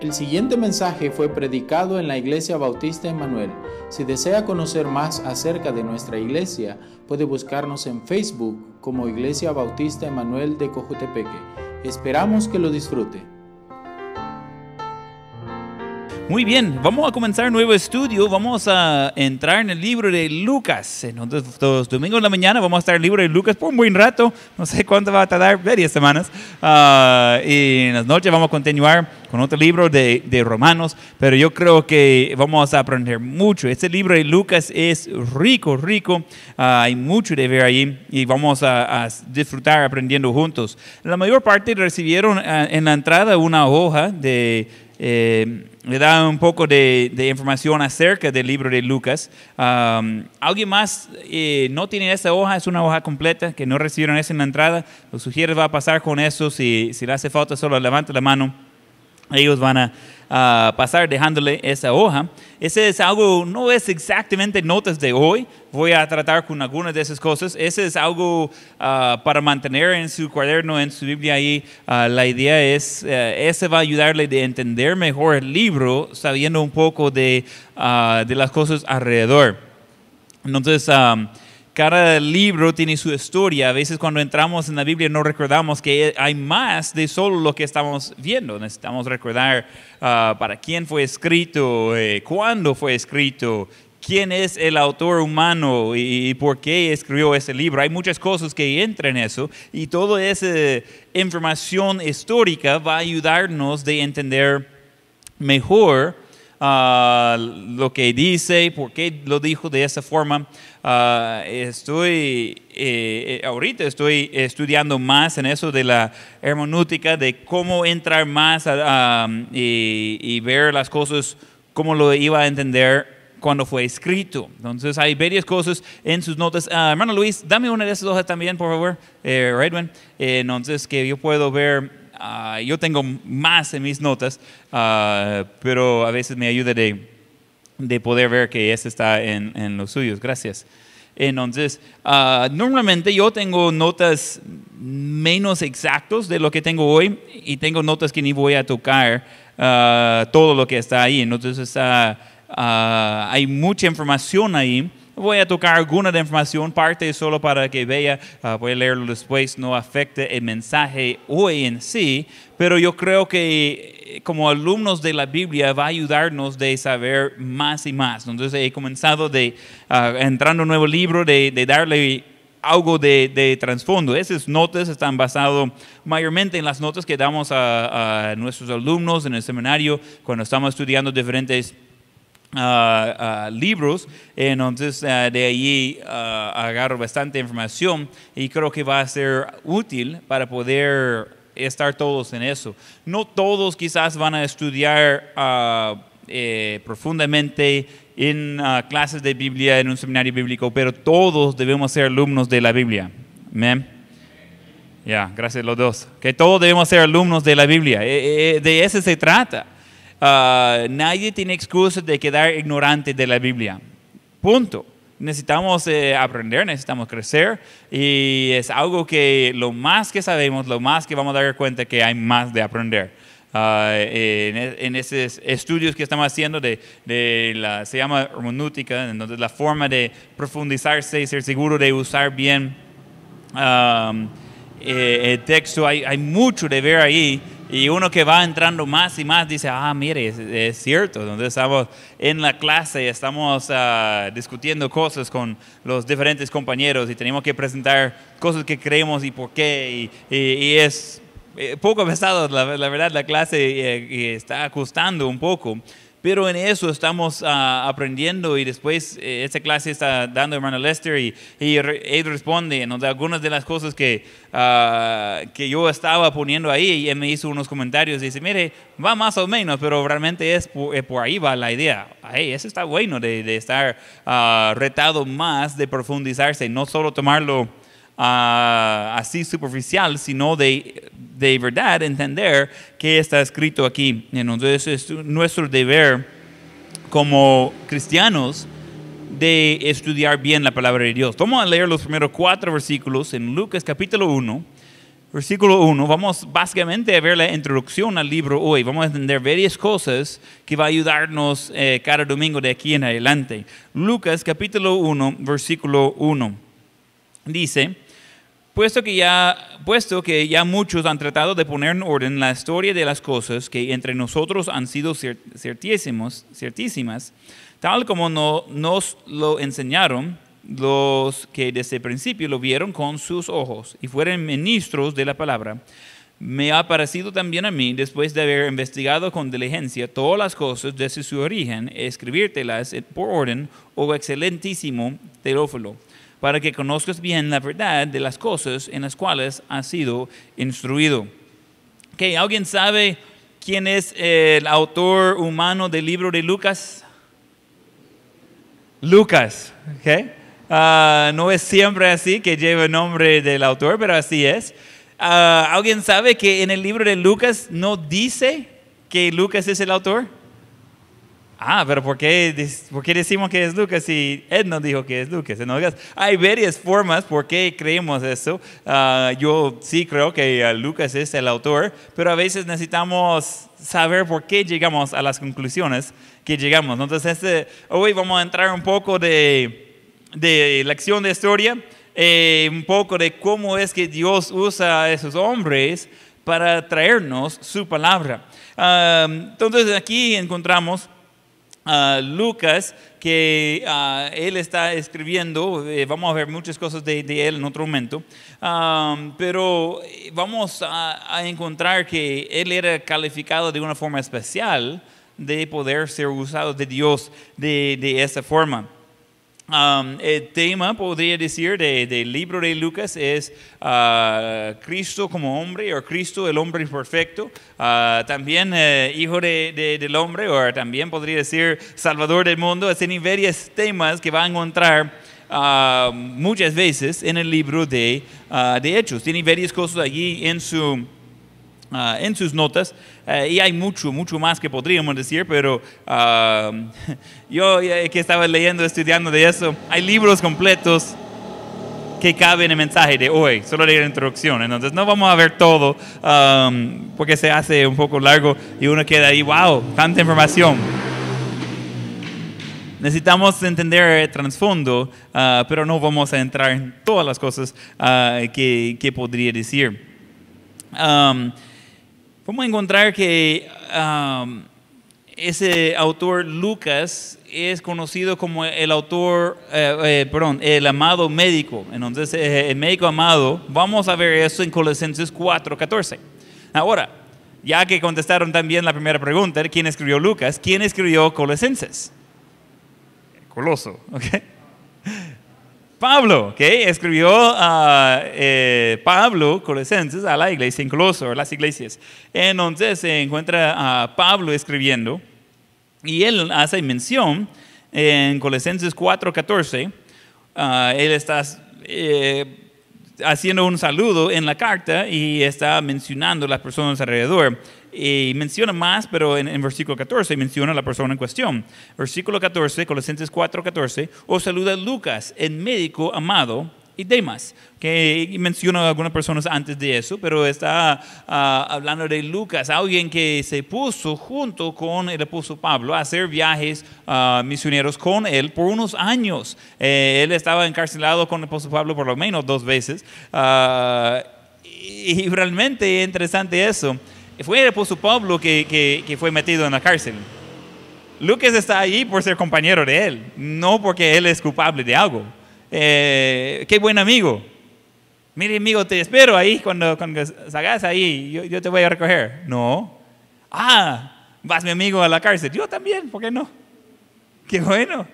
El siguiente mensaje fue predicado en la Iglesia Bautista Emanuel. Si desea conocer más acerca de nuestra iglesia, puede buscarnos en Facebook como Iglesia Bautista Emanuel de Cojutepeque. Esperamos que lo disfrute. Muy bien, vamos a comenzar un nuevo estudio. Vamos a entrar en el libro de Lucas. Entonces, los domingos en la mañana vamos a estar en el libro de Lucas por un buen rato. No sé cuánto va a tardar, varias semanas. Ah, y en las noches vamos a continuar con otro libro de, de, Romanos. Pero yo creo que vamos a aprender mucho. Este libro de Lucas es rico, rico. Ah, hay mucho de ver ahí y vamos a, a, disfrutar aprendiendo juntos. La mayor parte recibieron ah, en la entrada una hoja de eh, le da un poco de, información acerca del libro de Lucas. ¿Alguien más eh, no tiene esa hoja? Es una hoja completa que no recibieron esa en la entrada. Los sugiero va a pasar con eso. Si, si le hace falta, solo levante la mano. Ellos van a a pasar dejándole esa hoja. Ese es algo, no es exactamente notas de hoy, voy a tratar con algunas de esas cosas. Ese es algo ah, para mantener en su cuaderno, en su Biblia ahí. Ah, la idea es, uh, ese va a ayudarle a entender mejor el libro, sabiendo un poco de, ah, de las cosas alrededor. Entonces, cada libro tiene su historia. A veces cuando entramos en la Biblia no recordamos que hay más de solo lo que estamos viendo. Necesitamos recordar uh, para quién fue escrito, eh, cuándo fue escrito, quién es el autor humano y, por qué escribió ese libro. Hay muchas cosas que entran en eso y toda esa información histórica va a ayudarnos de entender mejor uh, lo que dice, por qué lo dijo de esa forma. Uh, estoy, eh, ahorita estoy estudiando más en eso de la hermenéutica, de cómo entrar más a, y, y, ver las cosas, cómo lo iba a entender cuando fue escrito. Entonces hay varias cosas en sus notas. Uh, hermano Luis, dame una de esas hojas también, por favor, eh, Redwin. Eh, entonces que yo puedo ver Uh, yo tengo más en mis notas, uh, pero a veces me ayuda de, de poder ver que ese está en, en los suyos. Gracias. Entonces, uh, normalmente yo tengo notas menos exactos de lo que tengo hoy y tengo notas que ni voy a tocar todo lo que está ahí. Entonces, hay mucha información ahí Voy a tocar alguna de información, parte solo para que vea, uh, voy a leerlo después, no afecte el mensaje hoy en sí, pero yo creo que eh, como alumnos de la Biblia va a ayudarnos de saber más y más. Entonces he comenzado de, uh, entrando un nuevo libro, de, darle algo de, de, trasfondo. Esas notas están basadas mayormente en las notas que damos a, a nuestros alumnos en el seminario cuando estamos estudiando diferentes Uh, libros, entonces uh, de allí agarro bastante información y creo que va a ser útil para poder estar todos en eso. No todos quizás van a estudiar eh, profundamente en clases de Biblia, en un seminario bíblico, pero todos debemos ser alumnos de la Biblia. Amén. Ya, gracias a los dos. Que todos debemos ser alumnos de la Biblia. Eh, eh, de eso se trata. Ah, nadie tiene excusa de quedar ignorante de la Biblia. Punto. Necesitamos eh, aprender, necesitamos crecer y es algo que lo más que sabemos, lo más que vamos a dar cuenta que hay más de aprender. Uh, en, en, esos estudios que estamos haciendo de, la, se llama hermenéutica, entonces la forma de profundizarse y ser seguro de usar bien um, el texto, hay, hay mucho de ver ahí y uno que va entrando más y más dice, ah, mire, es, cierto. Entonces estamos en la clase, estamos uh, discutiendo cosas con los diferentes compañeros y tenemos que presentar cosas que creemos y por qué. Y, y, es eh, poco pesado, la, la, verdad, la clase y, y está costando un poco. Pero en eso estamos uh, aprendiendo y después eh, esta clase está dando hermano Lester y, y él responde ¿no? de algunas de las cosas que, uh, que yo estaba poniendo ahí y él me hizo unos comentarios y dice, mire, va más o menos, pero realmente es por, eh, por ahí va la idea. Hey, eso está bueno de, de estar uh, retado más, de profundizarse, no solo tomarlo así superficial, sino de, de verdad entender qué está escrito aquí. Entonces es nuestro deber como cristianos de estudiar bien la palabra de Dios. Vamos a leer los primeros cuatro versículos en Lucas capítulo 1, versículo 1, vamos básicamente a ver la introducción al libro hoy. Vamos a entender varias cosas que va a ayudarnos eh, cada domingo de aquí en adelante. Lucas capítulo 1, versículo 1. Dice, puesto que, ya, puesto que ya muchos han tratado de poner en orden la historia de las cosas que entre nosotros han sido ciertísimos, ciertísimas, tal como no, nos lo enseñaron los que desde el principio lo vieron con sus ojos y fueron ministros de la palabra, me ha parecido también a mí, después de haber investigado con diligencia todas las cosas desde su origen, escribírtelas por orden, oh excelentísimo Teófilo, para que conozcas bien la verdad de las cosas en las cuales has sido instruido. ¿Okay? ¿Alguien sabe quién es el autor humano del libro de Lucas? Lucas, ¿okay? Ah, no es siempre así que lleva el nombre del autor, pero así es. Ah, ¿Alguien sabe que en el libro de Lucas no dice que Lucas es el autor? Ah, pero ¿por qué, ¿por qué decimos que es Lucas si él no dijo que es Lucas? hay varias formas por qué creemos eso. Ah, yo sí creo que Lucas es el autor, pero a veces necesitamos saber por qué llegamos a las conclusiones que llegamos. Entonces, este, hoy vamos a entrar un poco de de lección de historia, eh, un poco de cómo es que Dios usa a esos hombres para traernos su palabra. entonces aquí encontramos Lucas que ah, él está escribiendo, eh, vamos a ver muchas cosas de, él en otro momento, pero vamos a, encontrar que él era calificado de una forma especial de poder ser usado de Dios de esa forma. Um, el tema, podría decir, del libro de Lucas es uh, Cristo como hombre o Cristo el hombre perfecto. Uh, también uh, hijo de, del hombre o también podría decir Salvador del mundo. Tiene varios temas que va a encontrar muchas veces en el libro de, de Hechos. Tiene varias cosas allí en su Ah, en sus notas eh, y hay mucho, mucho más que podríamos decir, pero ah, yo que estaba leyendo, estudiando de eso, hay libros completos que caben en el mensaje de hoy, solo de la introducción. Entonces no vamos a ver todo porque se hace un poco largo y uno queda ahí, wow, tanta información. Necesitamos entender el trasfondo, pero no vamos a entrar en todas las cosas que, que, podría decir. Vamos a encontrar que um, ese autor Lucas es conocido como el autor, eh, eh, perdón, el amado médico. Entonces, eh, el médico amado, vamos a ver eso en Colosenses 4:14. Ahora, ya que contestaron también la primera pregunta, ¿quién escribió Lucas? ¿Quién escribió Colosenses? Coloso, ¿ok? Pablo, que escribió a eh, Pablo Colosenses a la iglesia, incluso a las iglesias. Entonces se encuentra a Pablo escribiendo y él hace mención en Colosenses 4:14. Uh, él está eh, haciendo un saludo en la carta y está mencionando las personas alrededor y menciona más, pero en, versículo 14 menciona la persona en cuestión. Versículo 14, Colosenses 4, 14, os saluda Lucas, el médico amado, y demás, que menciona algunas personas antes de eso, pero está ah, hablando de Lucas, alguien que se puso junto con el apóstol Pablo a hacer viajes ah, misioneros con él por unos años. Eh, él estaba encarcelado con el apóstol Pablo por lo menos dos veces. Ah, y realmente es interesante eso fue el apóstol Pablo que, que, fue metido en la cárcel. Lucas está ahí por ser compañero de él, no porque él es culpable de algo. Eh, qué buen amigo. Mire, amigo, te espero ahí cuando, cuando salgas ahí, yo, yo, te voy a recoger. No. Ah, vas mi amigo a la cárcel. Yo también, ¿por qué no? Qué bueno.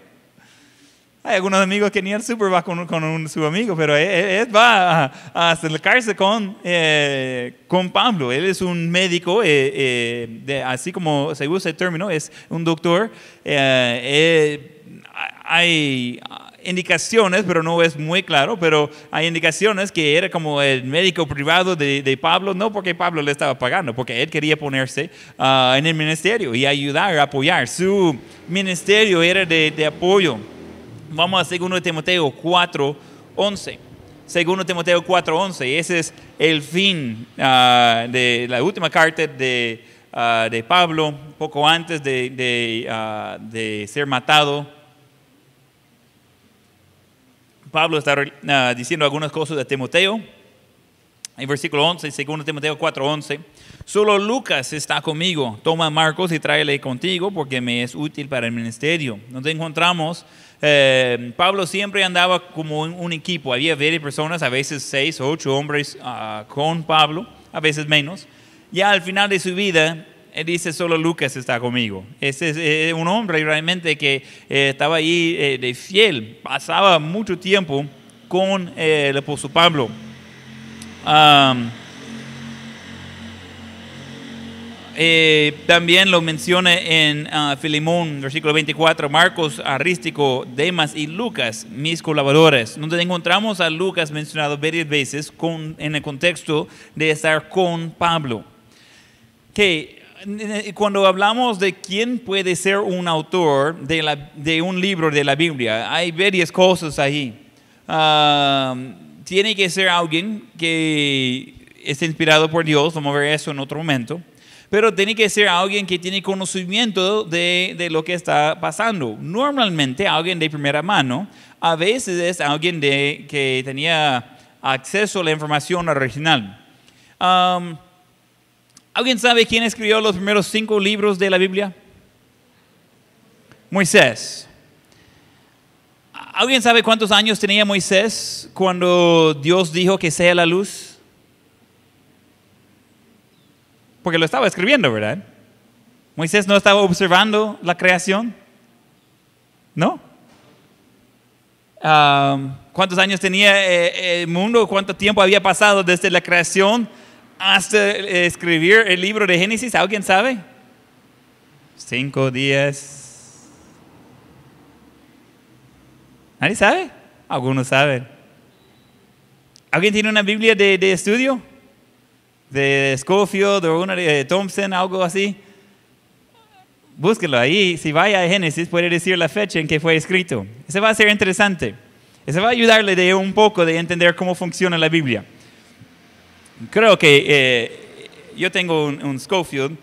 Hay algunos amigos que ni el super va con, con su amigo, pero él, va a, acercarse con, eh, con Pablo. Él es un médico, eh, eh, de, así como se usa el término, es un doctor. hay indicaciones, pero no es muy claro, pero hay indicaciones que era como el médico privado de, de Pablo, no porque Pablo le estaba pagando, porque él quería ponerse ah, en el ministerio y ayudar, apoyar. Su ministerio era de, de apoyo Vamos a 2 Timoteo 4, 11. 2 Timoteo 4:11. Ese es el fin ah, de la última carta de, ah, de Pablo, poco antes de, de, ah, de ser matado. Pablo está diciendo algunas cosas de Timoteo. En versículo 11, 2 Timoteo 4:11. Solo Lucas está conmigo. Toma Marcos y tráele contigo porque me es útil para el ministerio. Nos encontramos, eh, Pablo siempre andaba como un, equipo. Había varias personas, a veces seis o ocho hombres ah, con Pablo, a veces menos. Ya al final de su vida, él dice, solo Lucas está conmigo. Ese es eh, un hombre realmente que eh, estaba ahí de fiel, pasaba mucho tiempo con el apóstol Pablo. Eh, también lo menciona en ah, Filemón, versículo 24, Marcos, Arístico, Demas y Lucas, mis colaboradores. Donde encontramos a Lucas mencionado varias veces con, en el contexto de estar con Pablo. Que eh, cuando hablamos de quién puede ser un autor de, la- de un libro de la Biblia, hay varias cosas ahí. Ah, tiene que ser alguien que es inspirado por Dios, vamos a ver eso en otro momento, pero tiene que ser alguien que tiene conocimiento de, de lo que está pasando. Normalmente alguien de primera mano, a veces es alguien de, que tenía acceso a la información original. Um, ¿Alguien sabe quién escribió los primeros cinco libros de la Biblia? Moisés. ¿Alguien sabe cuántos años tenía Moisés cuando Dios dijo que sea la luz? Porque lo estaba escribiendo, ¿verdad? Moisés no estaba observando la creación. ¿No? ¿Cuántos años tenía eh, el mundo? ¿Cuánto tiempo había pasado desde la creación hasta eh, escribir el libro de Génesis? ¿Alguien sabe? Cinco días. ¿Nadie sabe? Algunos saben. ¿Alguien tiene una Biblia de, de estudio? De Scofield o una de Thompson, algo así. Búsquelo ahí. Si vaya a Génesis, puede decir la fecha en que fue escrito. Eso va a ser interesante. Eso va a ayudarle de un poco de entender cómo funciona la Biblia. Creo que eh, yo tengo un, un Scofield.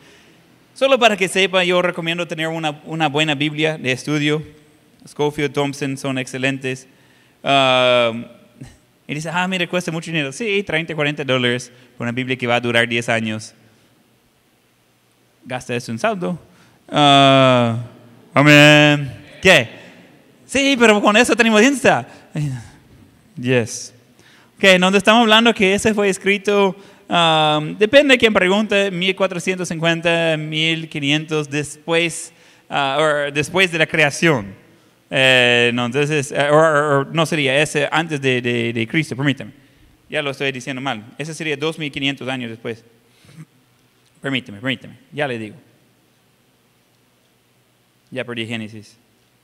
Solo para que sepa, yo recomiendo tener una, una buena Biblia de estudio. Scofield, Thompson son excelentes. Um, y dice, ah, mire, cuesta mucho dinero. Sí, 30, 40 dólares por una Biblia que va a durar 10 años. Gasta eso en saldo. Ah, amén. ¿Qué? Sí, pero con eso tenemos Insta. Yes. Ok, donde estamos hablando que ese fue escrito, um, depende de quién pregunte, 1450, 1500 después, ah, or después de la creación. Eh, no, entonces, eh, no sería ese antes de, de- Cristo, permítame. Ya lo estoy diciendo mal. Ese sería 2500 años después. Permíteme, permíteme. Ya le digo. Ya perdí Génesis.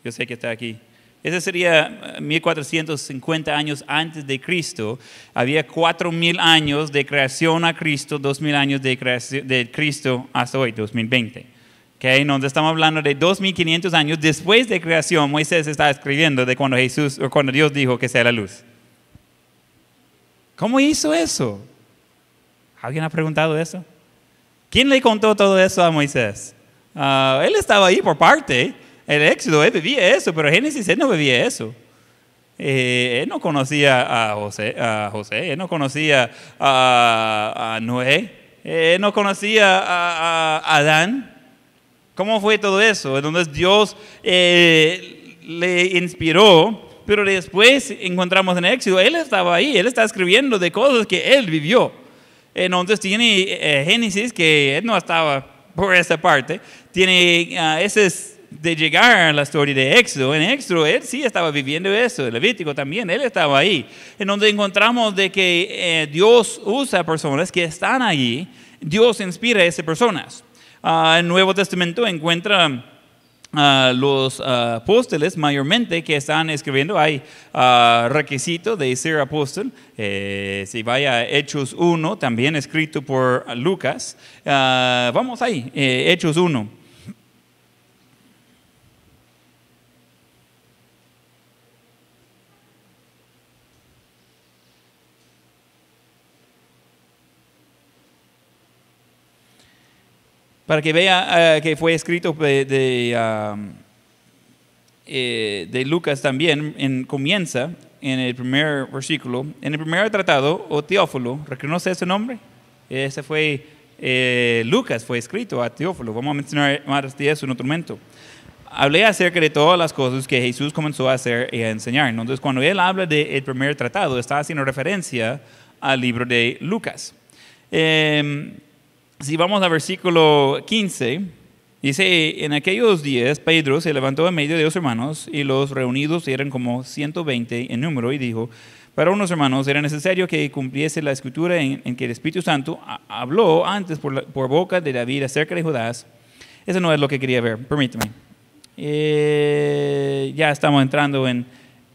Yo sé que está aquí. Ese sería eh, 1450 años antes de Cristo. Había 4000 años de creación a Cristo, 2000 años de, creación, de Cristo hasta hoy, 2020. Okay, donde estamos hablando de 2500 años después de creación, Moisés está escribiendo de cuando Jesús o cuando Dios dijo que sea la luz. ¿Cómo hizo eso? ¿Alguien ha preguntado eso? ¿Quién le contó todo eso a Moisés? Ah, él estaba ahí por parte. El Éxodo, él vivía eso, pero Génesis, él no vivía eso. Eh, él no conocía a José, a José él no conocía a, a Noé, él no conocía a, a Adán. ¿Cómo fue todo eso? Entonces Dios eh, le inspiró, pero después encontramos en Éxodo, él estaba ahí, él está escribiendo de cosas que él vivió. Entonces tiene eh, Génesis, que él no estaba por esa parte, tiene es de llegar a la historia de Éxodo. En Éxodo él sí estaba viviendo eso, Levítico también, él estaba ahí. En donde encontramos de que eh, Dios usa personas que están allí, Dios inspira a esas personas. Ah, el Nuevo Testamento encuentra a los ah, apóstoles mayormente que están escribiendo. Hay ah, requisito de ser apóstol. Eh, si vaya a Hechos 1, también escrito por Lucas. Ah, vamos ahí, eh, Hechos 1. Para que vea eh, que fue escrito de, de, um, eh, de Lucas también, en, comienza en el primer versículo, en el primer tratado, o Teófilo, ¿reconoce ese nombre? Ese fue eh, Lucas, fue escrito a Teófilo. Vamos a mencionar más de eso en otro momento. Hablé acerca de todas las cosas que Jesús comenzó a hacer y a enseñar. Entonces, cuando él habla del primer tratado, está haciendo referencia al libro de Lucas. Eh, si vamos al versículo 15, dice, en aquellos días Pedro se levantó en medio de los hermanos y los reunidos eran como 120 en número y dijo, para unos hermanos era necesario que cumpliese la escritura en, que el Espíritu Santo habló antes por, boca de David acerca de Judas. Eso no es lo que quería ver, permíteme. Eh, ya estamos entrando en,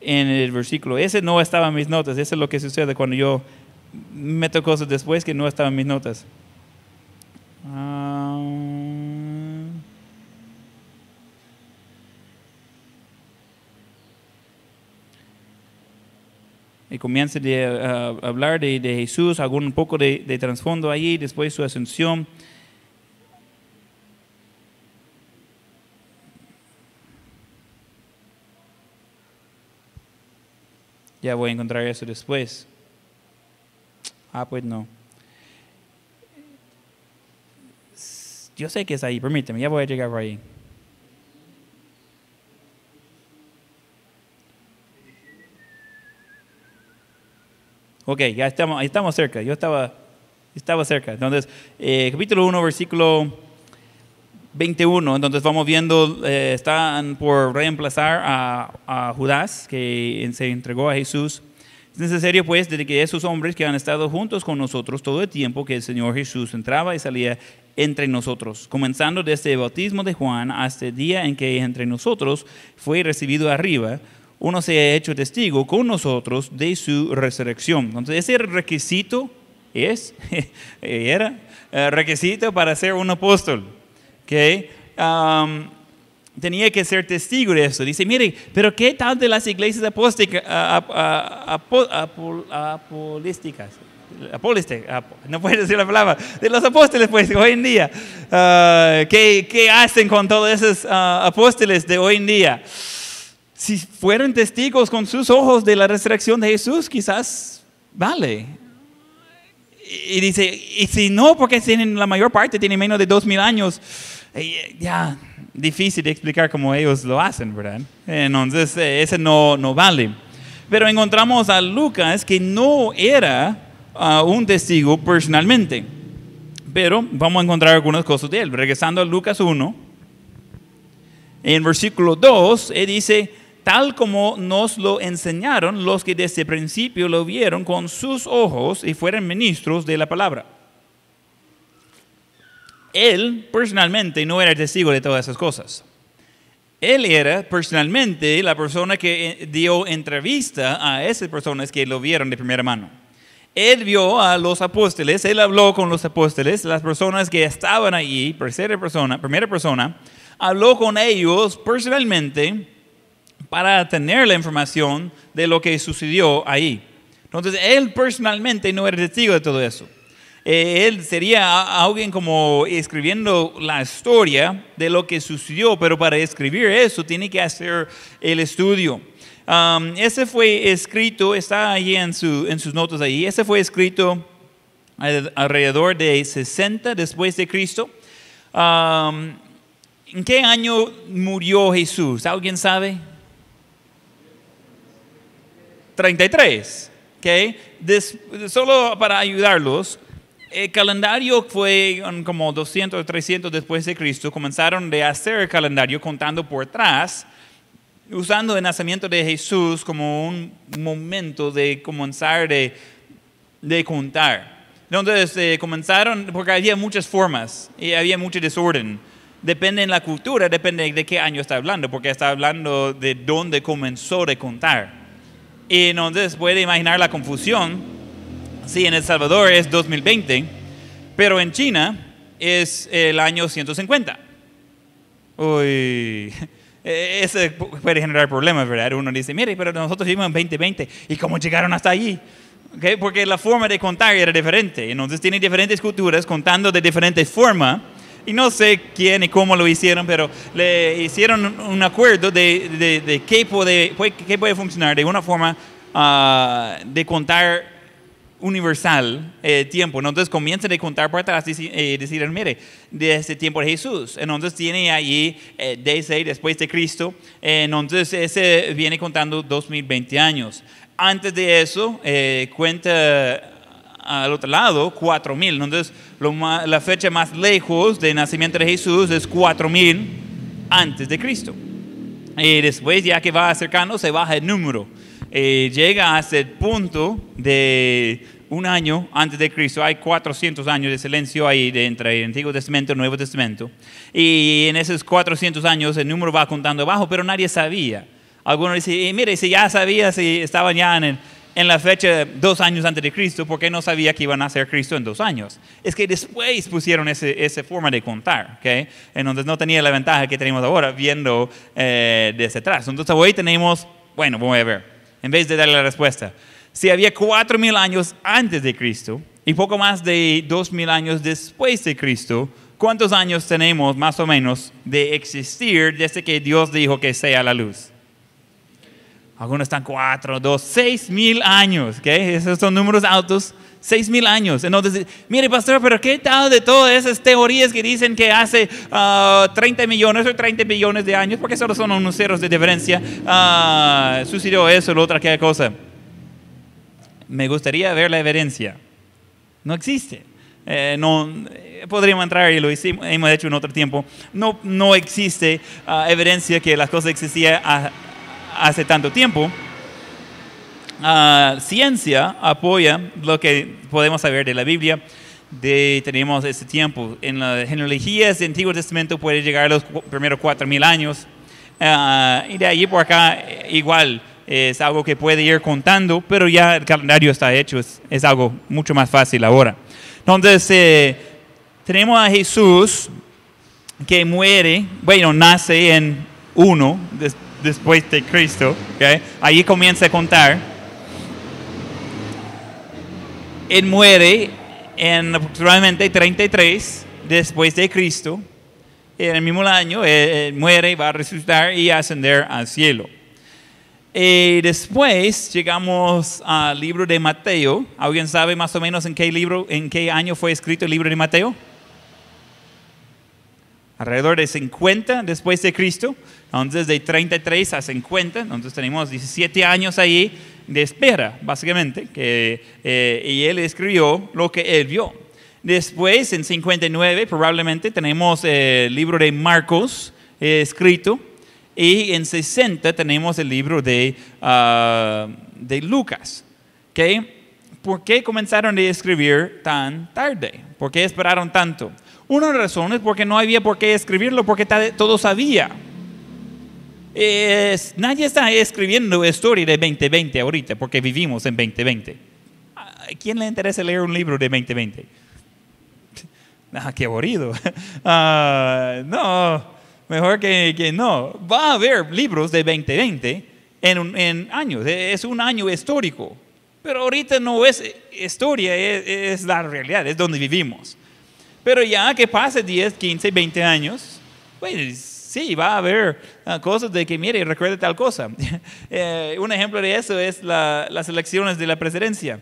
en el versículo. Ese no estaba en mis notas, eso es lo que sucede cuando yo meto cosas después que no estaban en mis notas. Ah. y comienza a hablar de, Jesús, algún poco de, de trasfondo allí, después su ascensión. Ya voy a encontrar eso después. Ah, pues no. Yo sé que es ahí, permíteme, ya voy a llegar por ahí. Ok, ya estamos, estamos cerca. Yo estaba, estaba cerca. Entonces, eh, capítulo 1, versículo 21. Entonces, vamos viendo, eh, están por reemplazar a, a, Judas, que se entregó a Jesús. Es necesario, pues, de que esos hombres que han estado juntos con nosotros todo el tiempo que el Señor Jesús entraba y salía entre nosotros, comenzando desde el bautismo de Juan hasta el día en que entre nosotros fue recibido arriba, uno se ha hecho testigo con nosotros de su resurrección. Entonces, ese requisito es, era eh, requisito para ser un apóstol. que tenía que ser testigo de eso. Dice, mire, pero ¿qué tal de las iglesias apósticas, apolísticas? No puedes decir la palabra, de los apóstoles pues hoy en día. Ah, ¿qué, ¿qué, hacen con todos esos ah, apóstoles de hoy en día? Si fueron testigos con sus ojos de la resurrección de Jesús, quizás vale. Y dice, y si no, porque tienen, la mayor parte tienen menos de dos mil años, eh, ya, difícil de explicar cómo ellos lo hacen, ¿verdad? Entonces, eh, ese no, no vale. Pero encontramos a Lucas que no era uh, un testigo personalmente. Pero vamos a encontrar algunas cosas de él. Regresando a Lucas 1, en versículo 2, él dice, tal como nos lo enseñaron los que desde el principio lo vieron con sus ojos y fueron ministros de la palabra. Él personalmente no era testigo de todas esas cosas. Él era personalmente la persona que dio entrevista a esas personas que lo vieron de primera mano. Él vio a los apóstoles, él habló con los apóstoles, las personas que estaban allí, tercera persona, primera persona, habló con ellos personalmente para tener la información de lo que sucedió ahí. Entonces, él personalmente no era testigo de todo eso. Eh, él sería alguien como escribiendo la historia de lo que sucedió, pero para escribir eso tiene que hacer el estudio. Um, ese fue escrito, está ahí en, su, en sus notas ahí, ese fue escrito alrededor de 60 después de Cristo. Um, ¿En qué año murió Jesús? ¿Alguien sabe? 33. Okay. solo para ayudarlos, el calendario fue como 200 300 después de Cristo. Comenzaron a hacer el calendario contando por atrás usando el nacimiento de Jesús como un momento de comenzar de, de contar. Entonces eh, comenzaron, porque había muchas formas y había mucho desorden. Depende de la cultura, depende de qué año está hablando, porque está hablando de dónde comenzó de contar. Y entonces puede imaginar la confusión si en El Salvador es 2020, pero en China es el año 150. Uy, eh, ese puede generar problemas, ¿verdad? Uno dice, mire, pero nosotros vivimos en 2020 y cómo llegaron hasta allí. ¿Okay? Porque la forma de contar era diferente. Entonces tiene diferentes culturas contando de diferente forma. Y no sé quién y cómo lo hicieron, pero le hicieron un acuerdo de, de, de qué, puede, qué puede funcionar de una forma ah, de contar universal eh, tiempo. Entonces comienza a contar para atrás y eh, decir, mire, de este tiempo de Jesús. Entonces tiene ahí eh, desde después de Cristo. entonces ese viene contando 2020 años. Antes de eso, eh, cuenta al otro lado 4000. Entonces la fecha más lejos del nacimiento de Jesús es 4000 antes de Cristo. Y después, ya que va acercando, se baja el número. Eh, llega hasta el punto de un año antes de Cristo. Hay 400 años de silencio ahí de entre el Antiguo Testamento y el Nuevo Testamento. Y en esos 400 años el número va contando abajo, pero nadie sabía. Algunos dicen, mire, si ya sabía, si estaban ya en, en, la fecha dos años antes de Cristo, ¿por qué no sabía que iban a ser Cristo en dos años? Es que después pusieron ese, esa forma de contar, ¿ok? Entonces no tenía la ventaja que tenemos ahora viendo eh, desde atrás. Entonces hoy tenemos, bueno, vamos a ver en vez de darle la respuesta. Si había cuatro mil años antes de Cristo y poco más de dos mil años después de Cristo, ¿cuántos años tenemos más o menos de existir desde que Dios dijo que sea la luz? Algunos están cuatro, dos, seis mil años, ¿ok? Esos son números altos, seis mil años. Entonces, mire, pastor, pero ¿qué tal de todas esas teorías que dicen que hace 30 ah, millones o 30 billones de años, porque solo son unos ceros de diferencia, uh, sucedió eso, lo otra, qué cosa? Me gustaría ver la evidencia. No existe. Eh, no, podríamos entrar y lo hicimos, hemos hecho en otro tiempo. No, no existe ah, evidencia que las cosas existían hace tanto tiempo, uh, ciencia apoya lo que podemos saber de la Biblia. De, tenemos ese tiempo. En las genealogías del Antiguo Testamento puede llegar a los primeros cuatro mil años. Uh, y de allí por acá, igual, es algo que puede ir contando, pero ya el calendario está hecho, es, es algo mucho más fácil ahora. Entonces, eh, tenemos a Jesús que muere, bueno, nace en uno, después de Cristo. ¿okay? Ahí comienza a contar. Él muere en aproximadamente 33 después de Cristo. En el mismo año, él muere, va a resucitar y ascender al cielo. Y después llegamos al libro de Mateo. ¿Alguien sabe más o menos en qué libro, en qué año fue escrito el libro de Mateo? Alrededor de 50 después de Cristo, entonces de 33 a 50, entonces tenemos 17 años ahí de espera, básicamente, que, eh, y él escribió lo que él vio. Después, en 59, probablemente tenemos el libro de Marcos eh, escrito, y en 60 tenemos el libro de, uh, de Lucas. ¿okay? ¿Por qué comenzaron a escribir tan tarde? ¿Por qué esperaron tanto? Una razones es porque no había por qué escribirlo, porque todo sabía. Nadie está escribiendo historia de 2020 ahorita, porque vivimos en 2020. ¿A quién le interesa leer un libro de 2020? Ah, qué aburrido. Ah, no, mejor que, no. Va a haber libros de 2020 en, años. Es un año histórico. Pero ahorita no es historia, es la realidad, es donde vivimos. Pero ya que pase 10, 15, 20 años, pues sí, va a haber ah, cosas de que, mire, recuerde tal cosa. Eh, un ejemplo de eso es las elecciones de la presidencia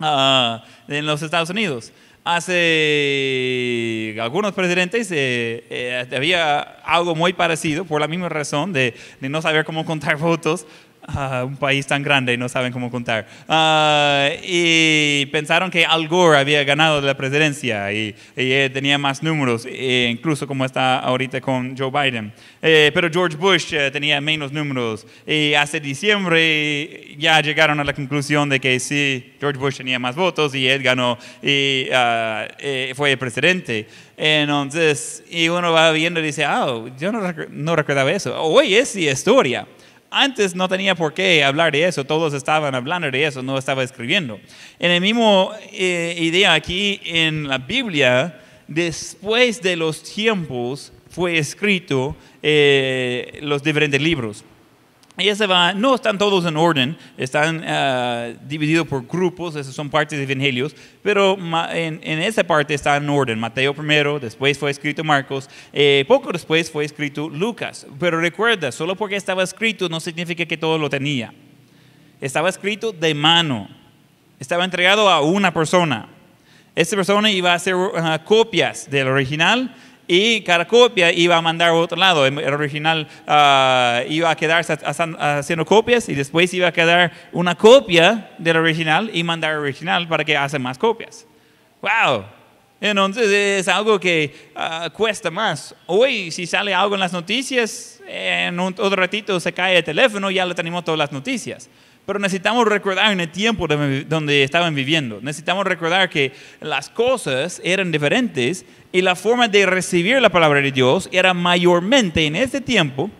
uh, en los Estados Unidos. Hace algunos presidentes eh, eh, había algo muy parecido por la misma razón de, de no saber cómo contar votos. Ah, un país tan grande y no saben cómo contar. Ah, y pensaron que Al Gore había ganado la presidencia y, él tenía más números, e incluso como está ahorita con Joe Biden. Eh, pero George Bush eh, tenía menos números. Y hace diciembre ya llegaron a la conclusión de que sí, George Bush tenía más votos y él ganó y ah, eh, fue el presidente. Entonces, y uno va viendo y dice, ah, yo no, no recordaba eso. Hoy es historia. Antes no tenía por qué hablar de eso, todos estaban hablando de eso, no estaba escribiendo. En el mismo eh, idea aquí en la Biblia, después de los tiempos fue escrito eh, los diferentes libros. Ella se va, no están todos en orden, están ah, divididos por grupos, esos son partes de evangelios, pero en, en esa parte está en orden. Mateo primero, después fue escrito Marcos, eh, poco después fue escrito Lucas. Pero recuerda, solo porque estaba escrito no significa que todo lo tenía. Estaba escrito de mano, estaba entregado a una persona. Esta persona iba a hacer ah, copias del original y cada copia iba a mandar a otro lado. El original ah, iba a quedarse ha- haciendo copias y después iba a quedar una copia del original y mandar al original para que haga más copias. ¡Wow! Entonces es algo que ah, cuesta más. Hoy, si sale algo en las noticias, en un, otro ratito se cae el teléfono y ya lo tenemos todas las noticias. Pero necesitamos recordar en el tiempo de- donde estaban viviendo. Necesitamos recordar que las cosas eran diferentes y la forma de recibir la palabra de Dios era mayormente en ese tiempo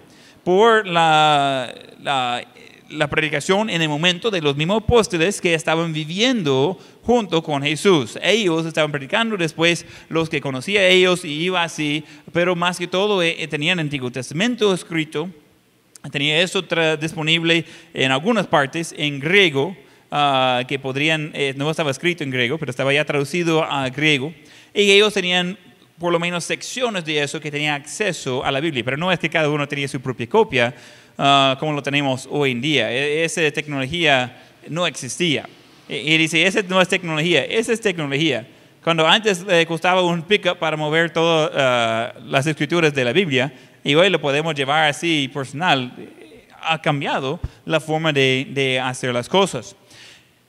por la, la, la predicación en el momento de los mismos apóstoles que estaban viviendo junto con Jesús. Ellos estaban predicando, después los que conocía a ellos y iba así, pero más que todo eh, tenían el Antiguo Testamento escrito, tenía eso tra- disponible en algunas partes en griego, ah, que podrían, eh, no estaba escrito en griego, pero estaba ya traducido a griego, y ellos tenían por lo menos secciones de eso que tenían acceso a la Biblia, pero no es que cada uno tenía su propia copia, ah, como lo tenemos hoy en día. E- esa tecnología no existía. Y, y dice, esa no es tecnología, esa es tecnología. Cuando antes le costaba un pickup para mover todas ah, las escrituras de la Biblia, y hoy lo podemos llevar así personal, ha cambiado la forma de, de hacer las cosas.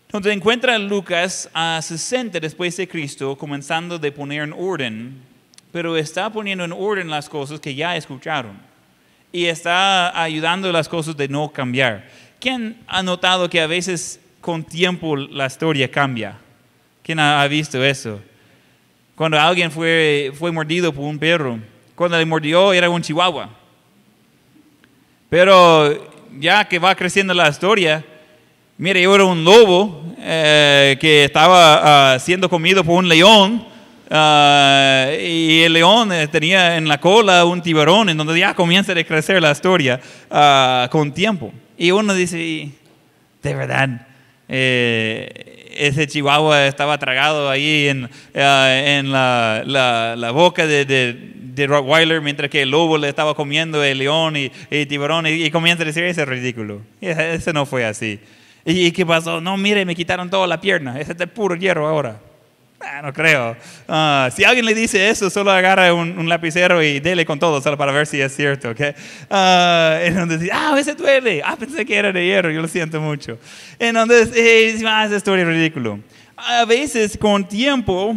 Entonces encuentra a Lucas a 60 después de Cristo, comenzando de poner en orden, pero está poniendo en orden las cosas que ya escucharon y está ayudando las cosas de no cambiar. ¿Quién ha notado que a veces con tiempo la historia cambia? ¿Quién ha visto eso? Cuando alguien fue, fue mordido por un perro, cuando le mordió era un chihuahua. Pero ya que va creciendo la historia, mire, yo era un lobo eh, que estaba ah, siendo comido por un león. ah, y el león eh, tenía en la cola un tiburón, en donde ya comienza a crecer la historia ah, con tiempo. Y uno dice, "Y, de verdad, eh, ese chihuahua estaba tragado ahí en, la, boca de, de Rottweiler, mientras que el lobo le estaba comiendo el león y el tiburón, y, comienza a decir, ese es ridículo. Y eso no fue así. ¿Y, y qué pasó? No, mire, me quitaron toda la pierna, ese es puro hierro ahora. Ah, no creo. Ah, si alguien le dice eso, solo agarra un, un lapicero y dele con todo, solo para ver si es cierto. ¿ok? Ah, entonces, ah, ese duele. Ah, pensé que era de hierro, yo lo siento mucho. Entonces, eh, ah, esa historia es ridículo. A veces, con tiempo,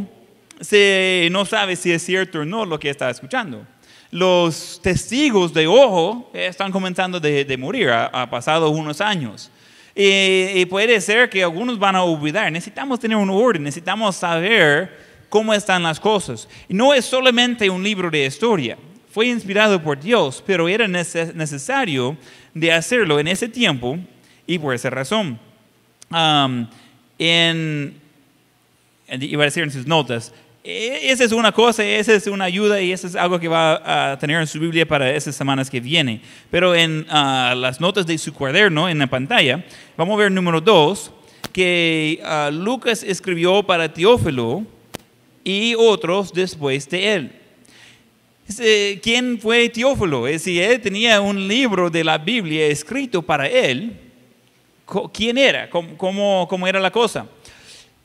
se no sabe si es cierto o no lo que está escuchando. Los testigos de ojo están comenzando de, de morir, ha, pasado unos años. Y, puede ser que algunos van a olvidar. Necesitamos tener un orden, necesitamos saber cómo están las cosas. Y no es solamente un libro de historia. Fue inspirado por Dios, pero era neces- necesario de hacerlo en ese tiempo y por esa razón. Am, en, iba a decir en sus notas, esa es una cosa, esa es una ayuda y eso es algo que va a tener en su Biblia para esas semanas que vienen. Pero en ah, las notas de su cuaderno, en la pantalla, vamos a ver número dos, que ah, Lucas escribió para Teófilo y otros después de él. Ese, ¿Quién fue Teófilo? Decir, él tenía un libro de la Biblia escrito para él. ¿Quién era? ¿Cómo, cómo, cómo era la cosa?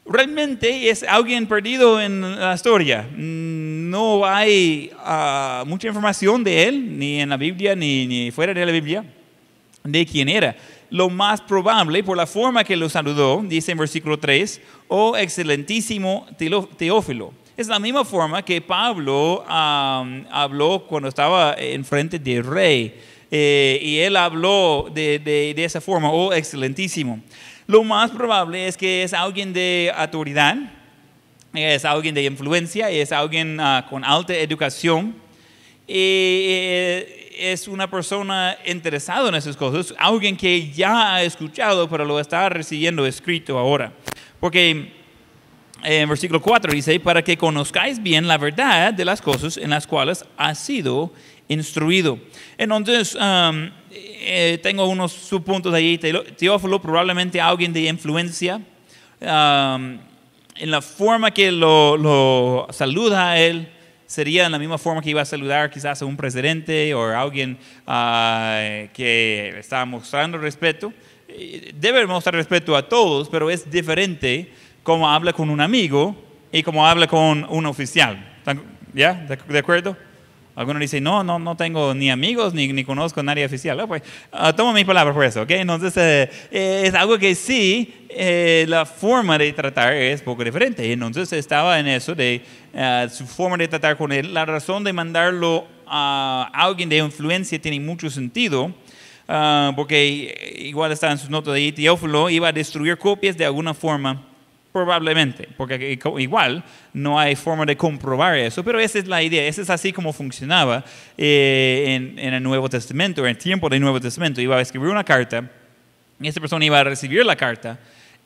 Realmente es alguien perdido en la historia. Mm, No hay ah, mucha información de él, ni en la Biblia, ni, ni fuera de la Biblia, de quién era. Lo más probable, por la forma que lo saludó, dice en versículo 3, oh excelentísimo Teó- Teófilo. Es la misma forma que Pablo habló cuando estaba en frente del rey. Eh, y él habló de- de esa forma, oh excelentísimo. Lo más probable es que es alguien de autoridad, es alguien de influencia, es alguien ah, con alta educación. Eh, es una persona interesada en esas cosas, alguien que ya ha escuchado, pero lo está recibiendo escrito ahora. Porque en versículo 4 dice, para que conozcáis bien la verdad de las cosas en las cuales has sido instruido. Entonces, um, eh, tengo unos subpuntos ahí. Teófilo, probablemente alguien de influencia. Um, en la forma que lo, lo, saluda a él, sería en la misma forma que iba a saludar quizás a un presidente o a alguien uh, que está mostrando respeto. Debe mostrar respeto a todos, pero es diferente como habla con un amigo y como habla con un oficial. ¿Ya? ¿De acuerdo? Algunos dicen, no, no, no tengo ni amigos ni, ni conozco a nadie oficial. Ah, pues, uh, tomo mi palabra por eso, ¿ok? Entonces, eh, es algo que sí, eh, la forma de tratar es poco diferente. Entonces, estaba en eso de uh, su forma de tratar con él. La razón de mandarlo a alguien de influencia tiene mucho sentido. Uh, porque igual está en sus notas de Teófilo, iba a destruir copias de alguna forma Probablemente, porque igual no hay forma de comprobar eso, pero esa es la idea, esa es así como funcionaba eh, en, el Nuevo Testamento, en el tiempo del Nuevo Testamento. Iba a escribir una carta, y esa persona iba a recibir la carta,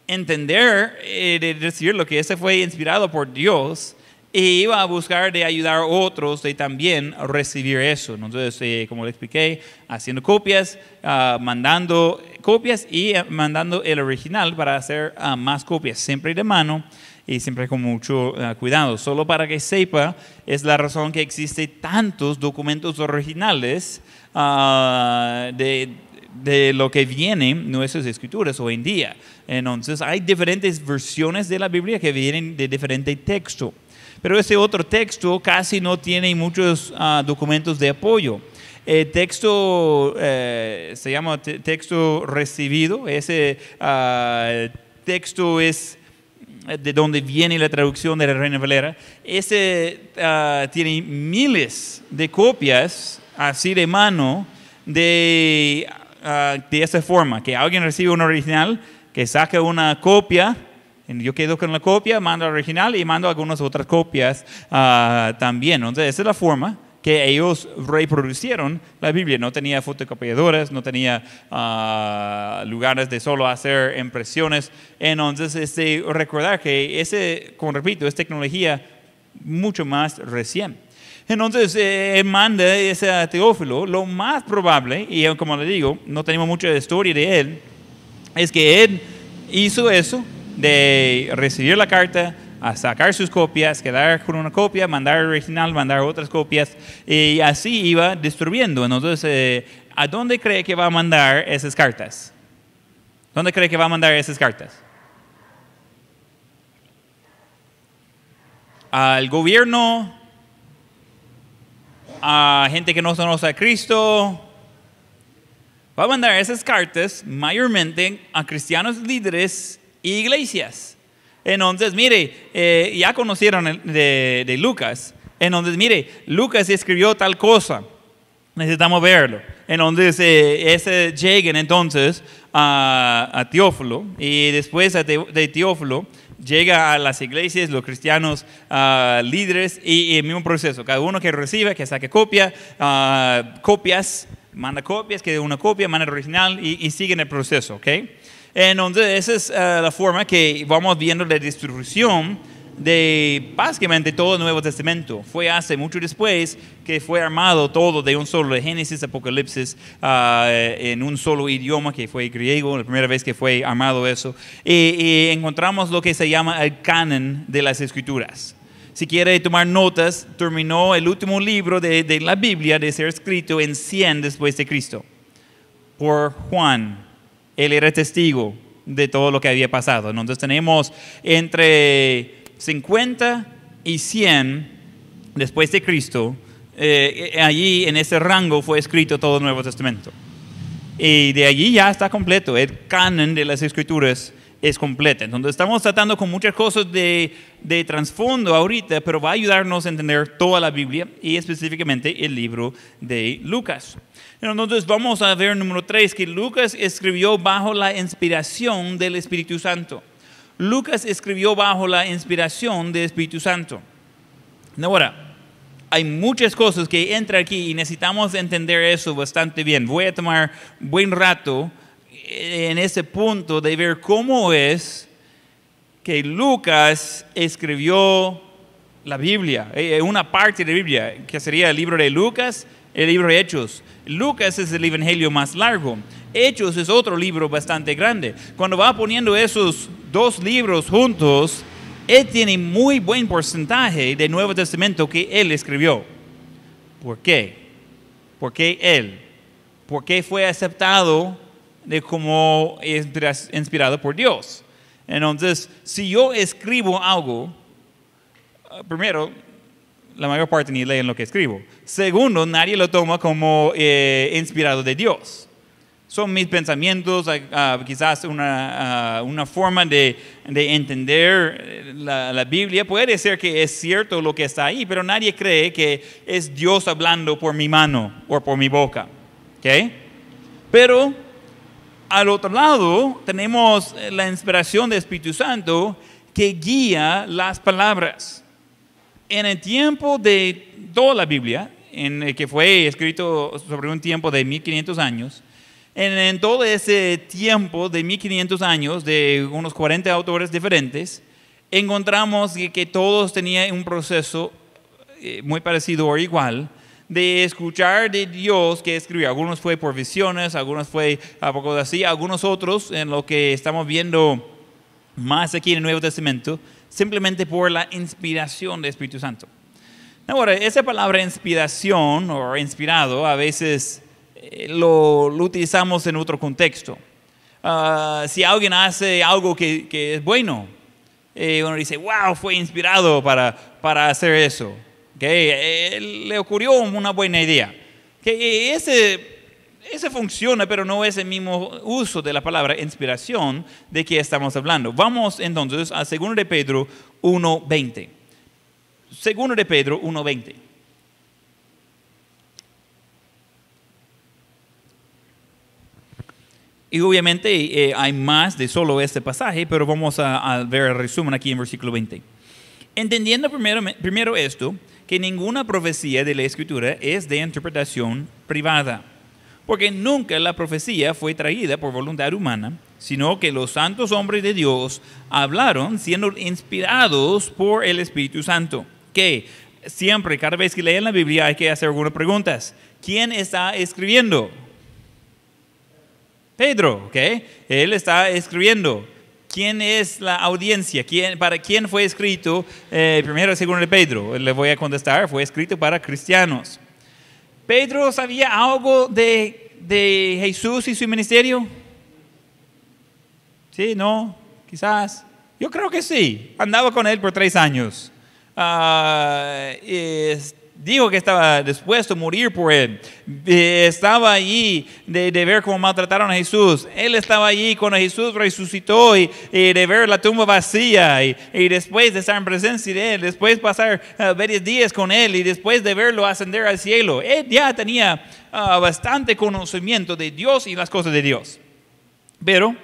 entender eh, de recibir lo que ese fue inspirado por Dios y iba a buscar de ayudar a otros de también recibir eso. Entonces, eh, como le expliqué, haciendo copias, ah, mandando copias y eh, mandando el original para hacer ah, más copias, siempre de mano y siempre con mucho ah, cuidado. Solo para que sepa, es la razón que existen tantos documentos originales de, de lo que vienen nuestras escrituras hoy en día. Entonces, hay diferentes versiones de la Biblia que vienen de diferente texto. Pero ese otro texto casi no tiene muchos ah, documentos de apoyo. El texto eh, se llama texto recibido. Ese ah, texto es de donde viene la traducción de la Reina Valera. Ese ah, tiene miles de copias así de mano de, de esa forma, que alguien recibe un original, que saque una copia yo quedo con la copia, mando la original y mando algunas otras copias uh, también. Entonces, esa es la forma que ellos reproducieron la Biblia. No tenía fotocopiadoras, no tenía uh, lugares de solo hacer impresiones. Entonces, este, recordar que ese, como repito, es tecnología mucho más recién. Entonces, eh, manda ese Teófilo. Lo más probable, y como le digo, no tenemos mucha historia de él, es que él hizo eso de recibir la carta, a sacar sus copias, quedar con una copia, mandar el original, mandar otras copias, y así iba destruyendo. Entonces, eh, ¿a dónde cree que va a mandar esas cartas? ¿Dónde cree que va a mandar esas cartas? Al gobierno, a gente que no conoce a Cristo. Va a mandar esas cartas mayormente a cristianos líderes iglesias. Entonces, mire, eh, ya conocieron de, de, Lucas. Entonces, mire, Lucas escribió tal cosa. Necesitamos verlo. Entonces, eh, ese entonces a, a, Teófilo y después de, Teófilo llega a las iglesias, los cristianos uh, líderes y, el mismo proceso. Cada uno que recibe, que saque copia, copias, manda copias, que una copia, manda original y, y siguen el proceso, ¿ok? Entonces, esa es uh, la forma que vamos viendo la distribución de básicamente todo el Nuevo Testamento. Fue hace mucho después que fue armado todo de un solo, de Génesis, Apocalipsis, uh, en un solo idioma que fue griego, la primera vez que fue armado eso. Y, y encontramos lo que se llama el canon de las escrituras. Si quiere tomar notas, terminó el último libro de, de la Biblia de ser escrito en 100 después de Cristo, por Juan él era testigo de todo lo que había pasado. Entonces tenemos entre 50 y 100 después de Cristo, eh, allí en ese rango fue escrito todo el Nuevo Testamento. Y de allí ya está completo, el canon de las escrituras es completo. Entonces estamos tratando con muchas cosas de, de trasfondo ahorita, pero va a ayudarnos a entender toda la Biblia y específicamente el libro de Lucas. Entonces vamos a ver número 3, que Lucas escribió bajo la inspiración del Espíritu Santo. Lucas escribió bajo la inspiración del Espíritu Santo. Ahora, hay muchas cosas que entran aquí y necesitamos entender eso bastante bien. Voy a tomar buen rato en ese punto de ver cómo es que Lucas escribió la Biblia, eh, eh, una parte de la Biblia, que sería el libro de Lucas, el libro de Hechos. Lucas es el evangelio más largo. Hechos es otro libro bastante grande. Cuando va poniendo esos dos libros juntos, él tiene muy buen porcentaje del Nuevo Testamento que él escribió. ¿Por qué? ¿Por qué él? ¿Por qué fue aceptado de como inspirado por Dios? Entonces, si yo escribo algo, ah, primero, la mayor parte ni leen lo que escribo. Segundo, nadie lo toma como eh, inspirado de Dios. Son mis pensamientos, ah, quizás una, ah, una forma de, de entender eh, la, la, Biblia. Puede ser que es cierto lo que está ahí, pero nadie cree que es Dios hablando por mi mano o por mi boca. ¿Okay? Pero al otro lado tenemos la inspiración del Espíritu Santo que guía las palabras. En el tiempo de toda la Biblia, en que fue escrito sobre un tiempo de 1500 años, en, todo ese tiempo de 1500 años, de unos 40 autores diferentes, encontramos que, todos tenían un proceso eh, muy parecido o igual de escuchar de Dios que escribió. Algunos fue por visiones, algunos fue a poco de así, algunos otros en lo que estamos viendo más aquí en el Nuevo Testamento, simplemente por la inspiración del Espíritu Santo. Ahora, esa palabra inspiración o inspirado a veces eh, lo, utilizamos en otro contexto. Ah, si alguien hace algo que, que es bueno, eh, uno dice, wow, fue inspirado para, para hacer eso. Que le ocurrió una buena idea. Que ese, ese funciona, pero no es el mismo uso de la palabra inspiración de que estamos hablando. Vamos entonces a 2 de Pedro 1.20. 2 de Pedro 1.20. Y obviamente eh, hay más de solo este pasaje, pero vamos a, a, ver el resumen aquí en versículo 20. Entendiendo primero, primero esto, que ninguna profecía de la Escritura es de interpretación privada, porque nunca la profecía fue traída por voluntad humana, sino que los santos hombres de Dios hablaron siendo inspirados por el Espíritu Santo. Que siempre, cada vez que leen la Biblia hay que hacer algunas preguntas. ¿Quién está escribiendo? Pedro, ¿ok? Él está escribiendo. ¿Quién es la audiencia? ¿Quién, ¿Para quién fue escrito eh, primero y segundo de Pedro? Le voy a contestar, fue escrito para cristianos. ¿Pedro sabía algo de, de Jesús y su ministerio? Sí, no, quizás. Yo creo que sí. Andaba con él por tres años. Uh, dijo que estaba dispuesto a morir por él. Estaba allí de, ver cómo maltrataron a Jesús. Él estaba allí cuando Jesús resucitó y, de ver la tumba vacía y, después de estar en presencia de él, después de pasar uh, varios días con él y después de verlo ascender al cielo. Él ya tenía uh, bastante conocimiento de Dios y las cosas de Dios. Pero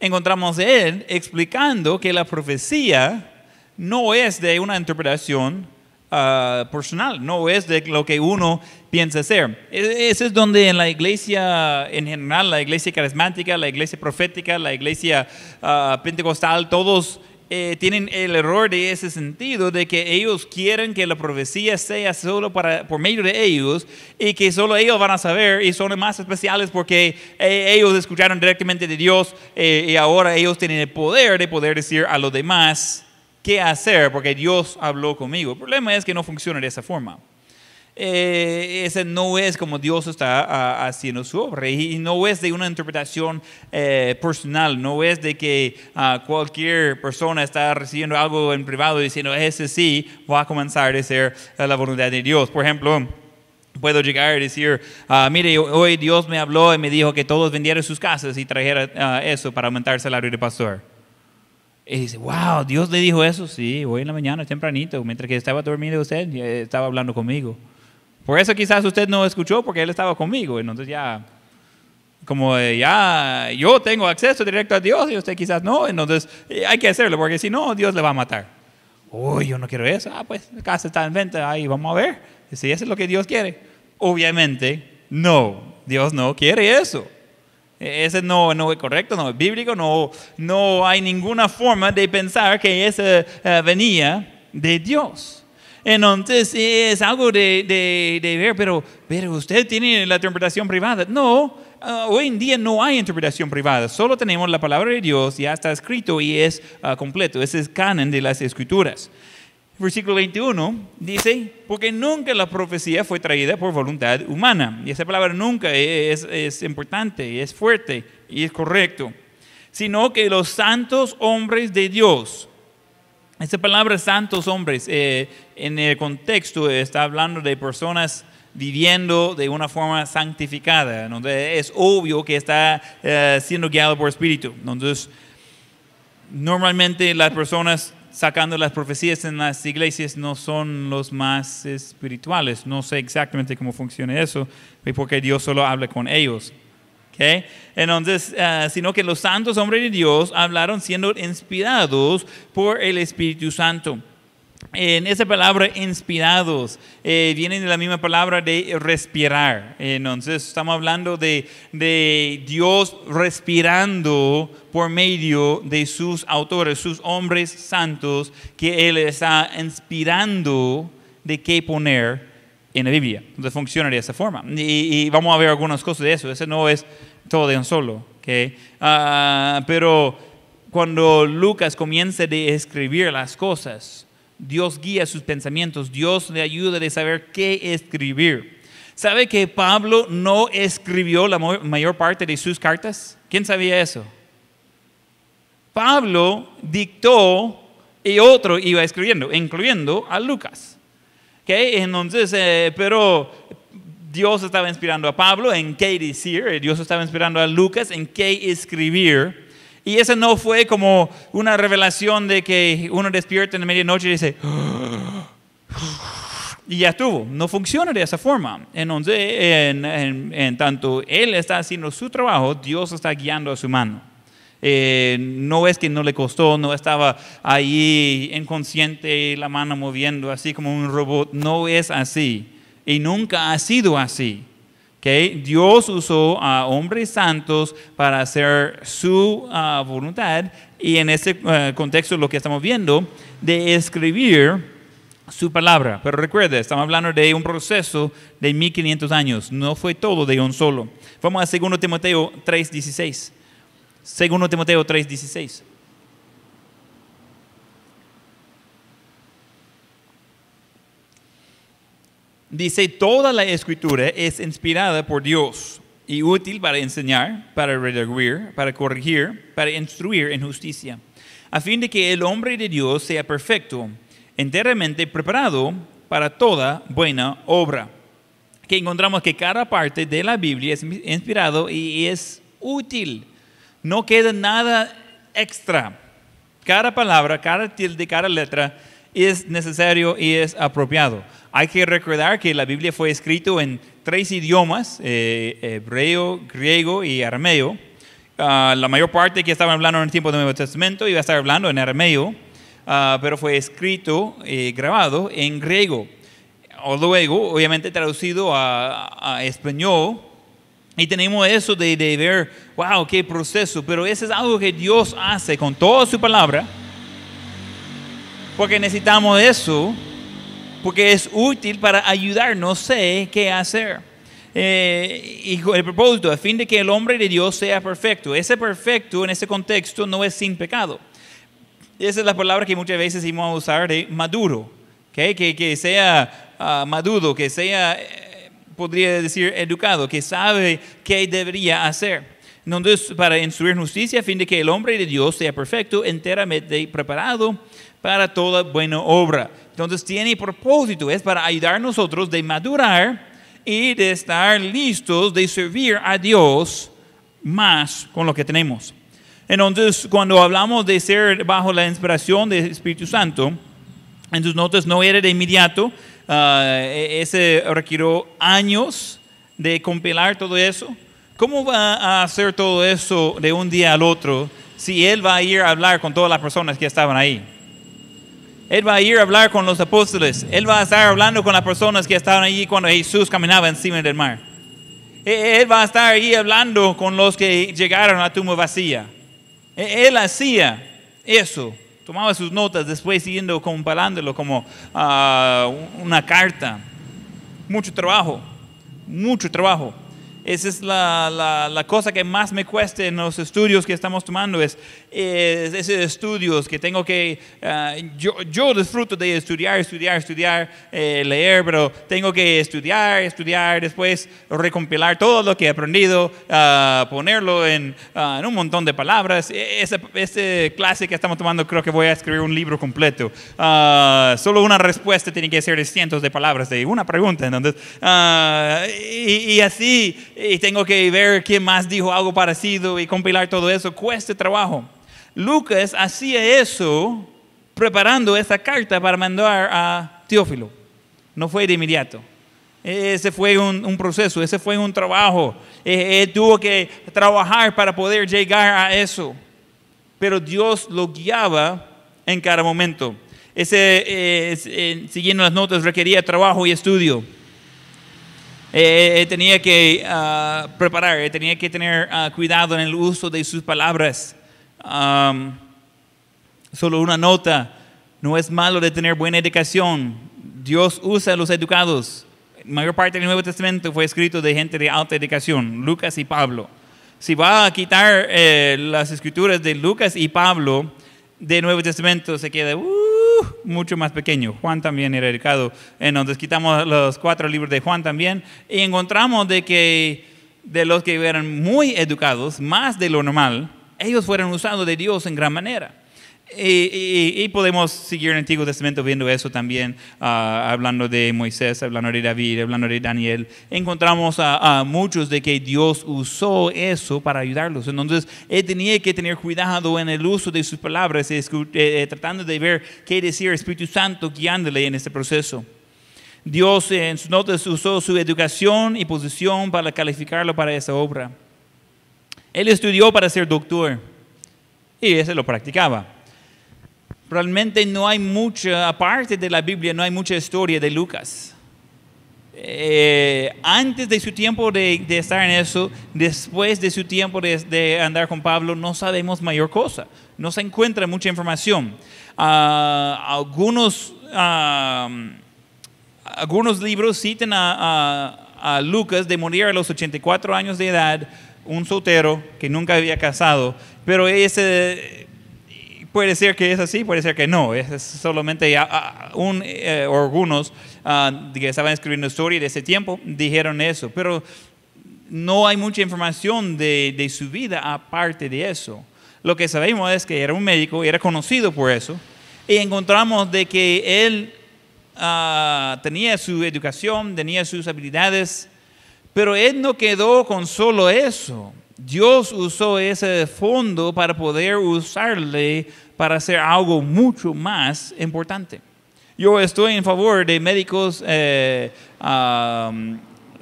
encontramos a él explicando que la profecía no es de una interpretación Ah, personal, no es de lo que uno piensa ser. E, ese es donde en la iglesia en general, la iglesia carismática, la iglesia profética, la iglesia ah, pentecostal, todos eh, tienen el error de ese sentido, de que ellos quieren que la profecía sea solo para, por medio de ellos y que solo ellos van a saber y son más especiales porque eh, ellos escucharon directamente de Dios eh, y ahora ellos tienen el poder de poder decir a los demás qué hacer porque Dios habló conmigo. El problema es que no funciona de esa forma. Eh, ese no es como Dios está haciendo su obra y no es de una interpretación eh, personal, no es de que ah, cualquier persona está recibiendo algo en privado diciendo, ese sí va a comenzar a ser la voluntad de Dios. Por ejemplo, puedo llegar y decir, ah, mire, hoy Dios me habló y me dijo que todos vendieran sus casas y trajeran ah, eso para aumentar el salario de pastor. Y dice, wow, Dios le dijo eso. Sí, hoy en la mañana, tempranito, mientras que estaba dormido usted, estaba hablando conmigo. Por eso quizás usted no escuchó porque él estaba conmigo. Entonces ya, como eh, ya yo tengo acceso directo a Dios y usted quizás no, entonces eh, hay que hacerlo porque si no, Dios le va a matar. Uy, yo no quiero eso. Ah, pues la casa está en venta, ahí vamos a ver si eso es lo que Dios quiere. Obviamente, no, Dios no quiere eso. E- Ese no, no es correcto, no es bíblico, no, no hay ninguna forma de pensar que esa eh, venía de Dios. Entonces es algo de, de- de ver, pero, pero usted tiene la interpretación privada. No, ah, hoy en día no hay interpretación privada, solo tenemos la palabra de Dios, ya está escrito y es ah, completo, ese es canon de las escrituras. Versículo 21 dice, porque nunca la profecía fue traída por voluntad humana. Y esa palabra nunca es, es importante, es fuerte y es correcto. Sino que los santos hombres de Dios, esa palabra santos hombres eh, en el contexto está hablando de personas viviendo de una forma santificada, donde es obvio que está eh, siendo guiado por espíritu. Entonces, normalmente las personas sacando las profecías en las iglesias no son los más espirituales. No sé exactamente cómo funciona eso, porque Dios solo habla con ellos. ¿ok? Entonces, ah, sino que los santos hombres de Dios hablaron siendo inspirados por el Espíritu Santo. En esa palabra inspirados eh, viene de la misma palabra de respirar. Entonces estamos hablando de, de Dios respirando por medio de sus autores, sus hombres santos, que Él está inspirando de qué poner en la Biblia. Entonces funciona de esa forma. Y, y vamos a ver algunas cosas de eso. Ese no es todo de un solo. ¿ok? Ah, pero cuando Lucas comienza a escribir las cosas, Dios guía sus pensamientos, Dios le ayuda a saber qué escribir. ¿Sabe que Pablo no escribió la mayor parte de sus cartas? ¿Quién sabía eso? Pablo dictó y otro iba escribiendo, incluyendo a Lucas. ¿Ok? Entonces, eh, pero Dios estaba inspirando a Pablo en qué decir, eh, Dios estaba inspirando a Lucas en qué escribir. Y eso no fue como una revelación de que uno despierta en la medianoche y dice, y ya estuvo. No funciona de esa forma. Entonces, en, tanto Él está haciendo su trabajo, Dios está guiando a su mano. Eh, no es que no le costó, no estaba ahí inconsciente, la mano moviendo así como un robot. No es así. Y nunca ha sido así. Dios usó a hombres santos para hacer su ah, voluntad. Y en ese eh, contexto lo que estamos viendo, de escribir su palabra. Pero recuerde, estamos hablando de un proceso de 1500 años. No fue todo de un solo. Vamos a 2 Timoteo 3:16. 2 Timoteo 3:16. Dice, toda la escritura es inspirada por Dios y útil para enseñar, para redarguir, para corregir, para instruir en justicia, a fin de que el hombre de Dios sea perfecto, enteramente preparado para toda buena obra. Que encontramos que cada parte de la Biblia es inspirado y es útil. No queda nada extra. Cada palabra, cada tilde, cada letra es necesario y es apropiado. Hay que recordar que la Biblia fue escrito en tres idiomas, eh, hebreo, griego y arameo. Ah, la mayor parte que estaban hablando en el tiempo del Nuevo Testamento iba a estar hablando en arameo, ah, pero fue escrito y grabado en griego. O luego, obviamente, traducido a, a español. Y tenemos eso de, de ver, wow, qué proceso. Pero eso es algo que Dios hace con toda su palabra. Porque necesitamos eso, porque es útil para ayudarnos sé qué hacer. Eh, y el propósito, a fin de que el hombre de Dios sea perfecto. Ese perfecto en ese contexto no es sin pecado. Esa es la palabra que muchas veces íbamos a usar de maduro. ¿ok? Que, que sea ah, maduro, que sea, eh, podría decir, educado, que sabe qué debería hacer. Entonces, para instruir justicia, a fin de que el hombre de Dios sea perfecto, enteramente preparado para toda buena obra. Entonces, tiene propósito, es para ayudar a nosotros de madurar y de estar listos de servir a Dios más con lo que tenemos. Entonces, cuando hablamos de ser bajo la inspiración del Espíritu Santo, en tus notas no era de inmediato, ah, e- ese requirió años de compilar todo eso. ¿Cómo va a hacer todo eso de un día al otro si él va a ir a hablar con todas las personas que estaban ahí? Él va a ir a hablar con los apóstoles. Él va a estar hablando con las personas que estaban allí cuando Jesús caminaba encima del mar. E- Él va a estar ahí hablando con los que llegaron a la tumba vacía. E- Él hacía eso. Tomaba sus notas, después siguiendo comparándolo como ah, una carta. Mucho trabajo, mucho trabajo. Esa es la, la- la cosa que más me cuesta en los estudios que estamos tomando, es, es esos estudios que tengo que, ah, yo, yo disfruto de estudiar, estudiar, estudiar, eh, leer, pero tengo que estudiar, estudiar, después recompilar todo lo que he aprendido, ah, ponerlo en, ah, en un montón de palabras. E- Esa, clase que estamos tomando creo que voy a escribir un libro completo. Solo una respuesta tiene que ser de cientos de palabras de una pregunta. Entonces, y, y así, y tengo que ver quién más dijo algo parecido y compilar todo eso. Cuesta trabajo. Lucas hacía eso preparando esa carta para mandar a Teófilo. No fue de inmediato. Ese fue un, proceso, ese fue un trabajo. Eh, Él tuvo que trabajar para poder llegar a eso. Pero Dios lo guiaba en cada momento. Ese, eh, eh, siguiendo las notas, requería trabajo y estudio. Eh, él tenía que ah, preparar, tenía que tener ah, cuidado en el uso de sus palabras. Solo una nota, no es malo de tener buena educación. Dios usa a los educados. La mayor parte del Nuevo Testamento fue escrito de gente de alta educación, Lucas y Pablo. Si va a quitar eh, las escrituras de Lucas y Pablo del Nuevo Testamento, se queda uh, mucho más pequeño. Juan también era educado. Entonces quitamos los cuatro libros de Juan también y encontramos de que de los que eran muy educados, más de lo normal, ellos fueron usados de Dios en gran manera. Y, y- y podemos seguir en el Antiguo Testamento viendo eso también, ah, hablando de Moisés, hablando de David, hablando de Daniel. Encontramos a, a muchos de que Dios usó eso para ayudarlos. Entonces, él tenía que tener cuidado en el uso de sus palabras, eh, eh, tratando de ver qué decía el Espíritu Santo guiándole en este proceso. Dios en sus notas usó su educación y posición para calificarlo para esa obra. Él estudió para ser doctor y ese lo practicaba. Realmente no hay mucha, aparte de la Biblia, no hay mucha historia de Lucas. Eh, antes de su tiempo de, de estar en eso, después de su tiempo de, de andar con Pablo, no sabemos mayor cosa. No se encuentra mucha información. Ah, algunos, ah, algunos libros citan a, a- a Lucas de morir a los 84 años de edad, un soltero que nunca había casado, pero ese puede ser que es así, puede ser que no. Es solamente un, eh, algunos ah, que estaban escribiendo historia de ese tiempo dijeron eso, pero no hay mucha información de, de su vida aparte de eso. Lo que sabemos es que era un médico, era conocido por eso, y encontramos de que él ah, tenía su educación, tenía sus habilidades, pero él no quedó con solo eso. Dios usó ese fondo para poder usarle para hacer algo mucho más importante. Yo estoy en favor de médicos, eh,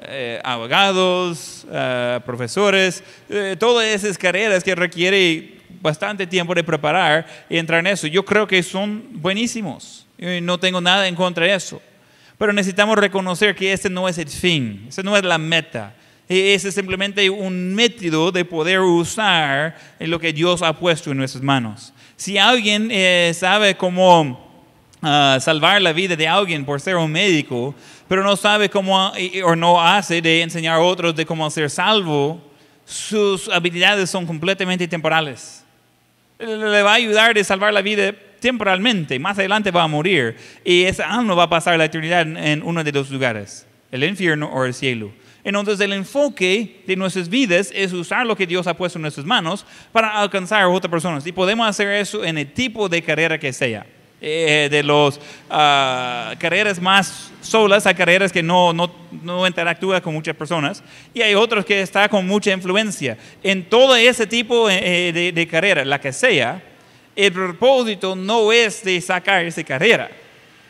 eh, abogados, eh, profesores, todas esas carreras que requiere bastante tiempo de preparar y entrar en eso. Yo creo que son buenísimos. No tengo nada en contra de eso. Pero necesitamos reconocer que ese no es el fin, ese no es la meta. Ese es simplemente un método de poder usar lo que Dios ha puesto en nuestras manos. Si alguien eh, sabe cómo ah, salvar la vida de alguien por ser un médico, pero no sabe cómo y- o no hace de enseñar a otros de cómo ser salvo, sus habilidades son completamente temporales le va a ayudar de salvar la vida temporalmente. Más adelante va a morir. Y esa alma va a pasar la eternidad en, uno de dos lugares, el infierno o el cielo. Entonces el enfoque de nuestras vidas es usar lo que Dios ha puesto en nuestras manos para alcanzar a otras personas. Y podemos hacer eso en el tipo de carrera que sea. Eh, de las carreras más solas a carreras que no, no, no interactúa con muchas personas. Y hay otros que está con mucha influencia. En todo ese tipo eh, de, de carrera, la que sea, el propósito no es de sacar esa carrera.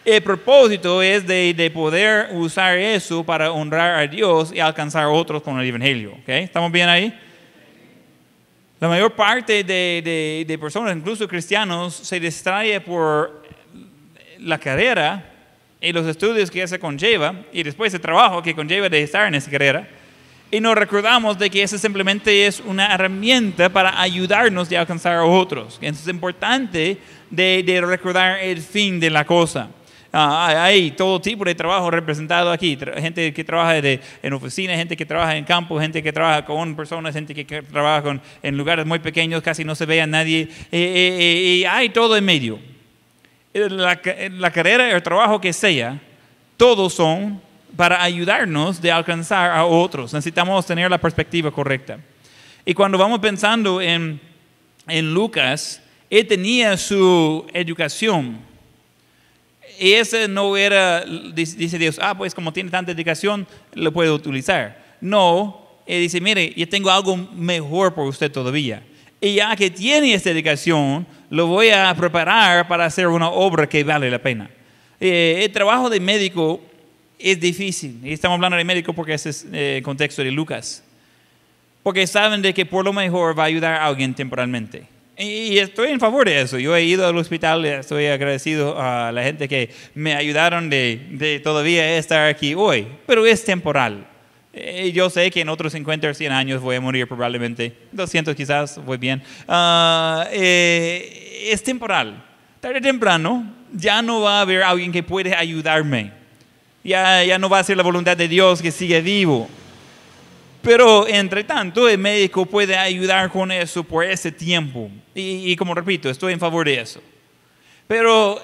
El propósito es de, de poder usar eso para honrar a Dios y alcanzar a otros con el Evangelio. ¿ok? ¿Estamos bien ahí? La mayor parte de, de- de personas, incluso cristianos, se distrae por la carrera y los estudios que se conlleva y después el trabajo que conlleva de estar en esa carrera. Y nos recordamos de que eso simplemente es una herramienta para ayudarnos a alcanzar a otros. Es importante de, de recordar el fin de la cosa. Ah, hay todo tipo de trabajo representado aquí. gente que trabaja de, en oficinas, gente que trabaja en campo, gente que trabaja con personas, gente que, trabaja en lugares muy pequeños, casi no se ve a nadie. y hay todo en medio. La, la carrera, el trabajo que sea, todos son para ayudarnos de alcanzar a otros. Necesitamos tener la perspectiva correcta. Y cuando vamos pensando en, en Lucas, él tenía su educación y ese no era, dice Dios, ah, pues como tiene tanta dedicación, lo puedo utilizar. No, él dice, mire, yo tengo algo mejor por usted todavía. Y ya que tiene esta dedicación, lo voy a preparar para hacer una obra que vale la pena. Eh, el trabajo de médico es difícil. Y estamos hablando de médico porque ese es eh, el contexto de Lucas. Porque saben de que por lo mejor va a ayudar a alguien temporalmente. Y estoy en favor de eso. Yo he ido al hospital, estoy agradecido a la gente que me ayudaron de, todavía estar aquí hoy, pero es temporal. Eh, yo sé que en otros 50 o 100 años voy a morir probablemente, 200 quizás, voy bien. Ah, eh, es temporal. Tarde o temprano ya no va a haber alguien que puede ayudarme. Ya, ya no va a ser la voluntad de Dios que sigue vivo. Pero entre tanto, el médico puede ayudar con eso por ese tiempo. Y, como repito, estoy en favor de eso. Pero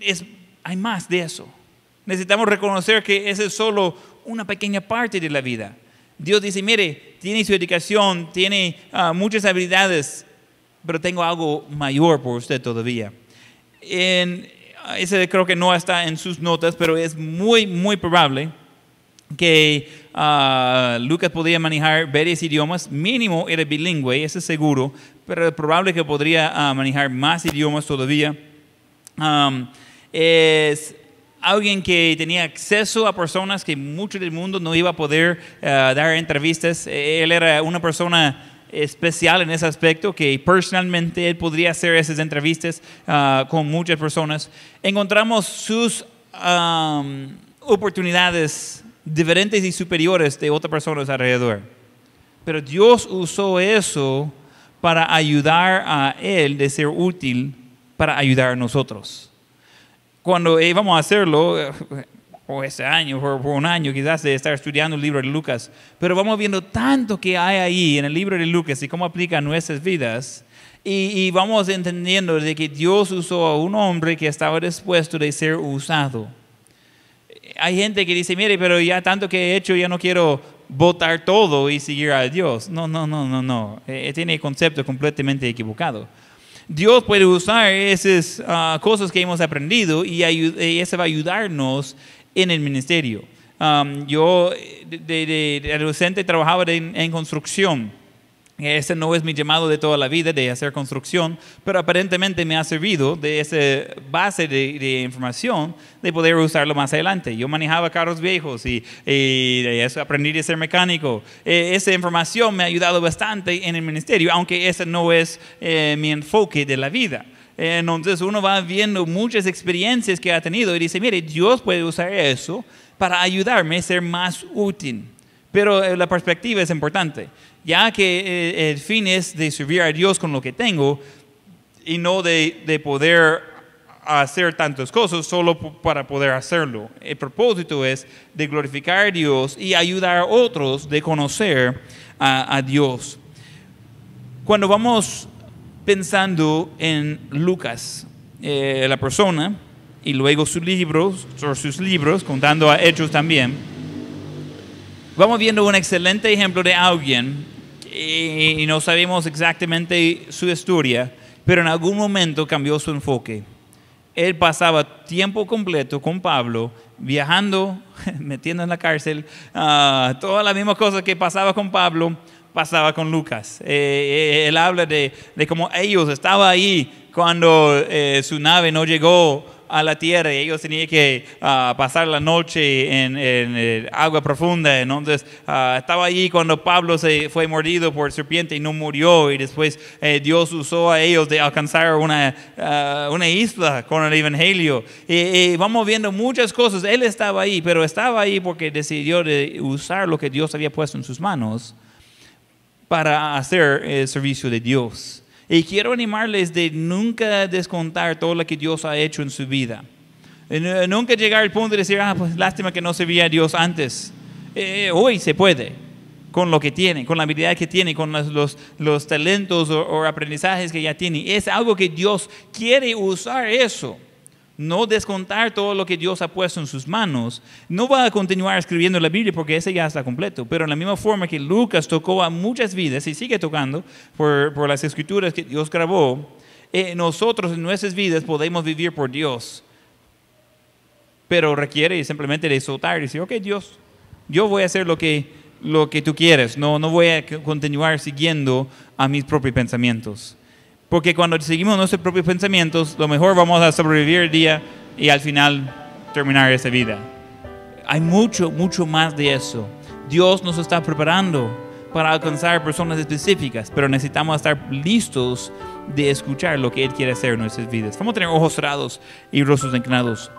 es, hay más de eso. Necesitamos reconocer que esa es solo una pequeña parte de la vida. Dios dice, mire, tiene su educación, tiene ah, muchas habilidades, pero tengo algo mayor por usted todavía. En, ese creo que no está en sus notas, pero es muy, muy probable que uh, Lucas podía manejar varios idiomas, mínimo era bilingüe, eso es seguro, pero es probable que podría uh, manejar más idiomas todavía. Um, es alguien que tenía acceso a personas que mucho del mundo no iba a poder uh, dar entrevistas. Él era una persona especial en ese aspecto, que personalmente él podría hacer esas entrevistas con muchas personas. Encontramos sus oportunidades diferentes y superiores de otras personas alrededor. Pero Dios usó eso para ayudar a Él de ser útil para ayudar a nosotros. Cuando íbamos a hacerlo, eh, o ese año, o por un año quizás de estar estudiando el libro de Lucas, pero vamos viendo tanto que hay ahí en el libro de Lucas y cómo aplica a nuestras vidas, y, y, vamos entendiendo de que Dios usó a un hombre que estaba dispuesto de ser usado hay gente que dice, mire, pero ya tanto que he hecho, ya no quiero votar todo y seguir a Dios. No, no, no, no, no. Eh, tiene el concepto completamente equivocado. Dios puede usar esas ah, cosas que hemos aprendido y, eso va a ayudarnos en el ministerio. yo de, adolescente trabajaba en construcción ese no es mi llamado de toda la vida de hacer construcción, pero aparentemente me ha servido de esa base de, información de poder usarlo más adelante. Yo manejaba carros viejos y, eso aprendí a ser mecánico. E, esa información me ha ayudado bastante en el ministerio, aunque ese no es eh, mi enfoque de la vida. Entonces uno va viendo muchas experiencias que ha tenido y dice, mire, Dios puede usar eso para ayudarme a ser más útil. Pero eh, la perspectiva es importante ya que eh, el fin es de servir a Dios con lo que tengo y no de, poder hacer tantas cosas solo para poder hacerlo. El propósito es de glorificar a Dios y ayudar a otros de conocer a, Dios. Cuando vamos pensando en Lucas, eh, la persona, y luego sus libros, sus libros, contando a Hechos también, vamos viendo un excelente ejemplo de alguien y no sabemos exactamente su historia, pero en algún momento cambió su enfoque. Él pasaba tiempo completo con Pablo, viajando, metiendo en la cárcel, uh, todas las mismas cosas que pasaba con Pablo, pasaba con Lucas. Eh, eh, él habla de, de cómo ellos estaban ahí cuando eh, su nave no llegó a la tierra y ellos tenían que ah, pasar la noche en, en, eh, agua profunda. Entonces ah, estaba allí cuando Pablo se fue mordido por serpiente y no murió y después eh, Dios usó a ellos de alcanzar una, ah, una isla con el Evangelio. Y, y vamos viendo muchas cosas. Él estaba ahí, pero estaba ahí porque decidió de usar lo que Dios había puesto en sus manos para hacer el servicio de Dios. Y quiero animarles de nunca descontar todo lo que Dios ha hecho en su vida. Eh, Nunca llegar al punto de decir, ah, pues lástima que no se veía a Dios antes. Eh, hoy se puede, con lo que tiene, con la habilidad que tiene, con los, los, los talentos o, o aprendizajes que ya tiene. Es algo que Dios quiere usar eso no descontar todo lo que Dios ha puesto en sus manos. No va a continuar escribiendo la Biblia porque ese ya está completo, pero en la misma forma que Lucas tocó a muchas vidas y sigue tocando por, las escrituras que Dios grabó, eh, nosotros en nuestras vidas podemos vivir por Dios. Pero requiere simplemente de soltar y decir, ok Dios, yo voy a hacer lo que, lo que tú quieres, no, no voy a continuar siguiendo a mis propios pensamientos. Porque cuando seguimos nuestros propios pensamientos, lo mejor vamos a sobrevivir el día y al final terminar esa vida. Hay mucho, mucho más de eso. Dios nos está preparando para alcanzar personas específicas, pero necesitamos estar listos de escuchar lo que Él quiere hacer en nuestras vidas. Vamos a tener ojos cerrados y rostros inclinados.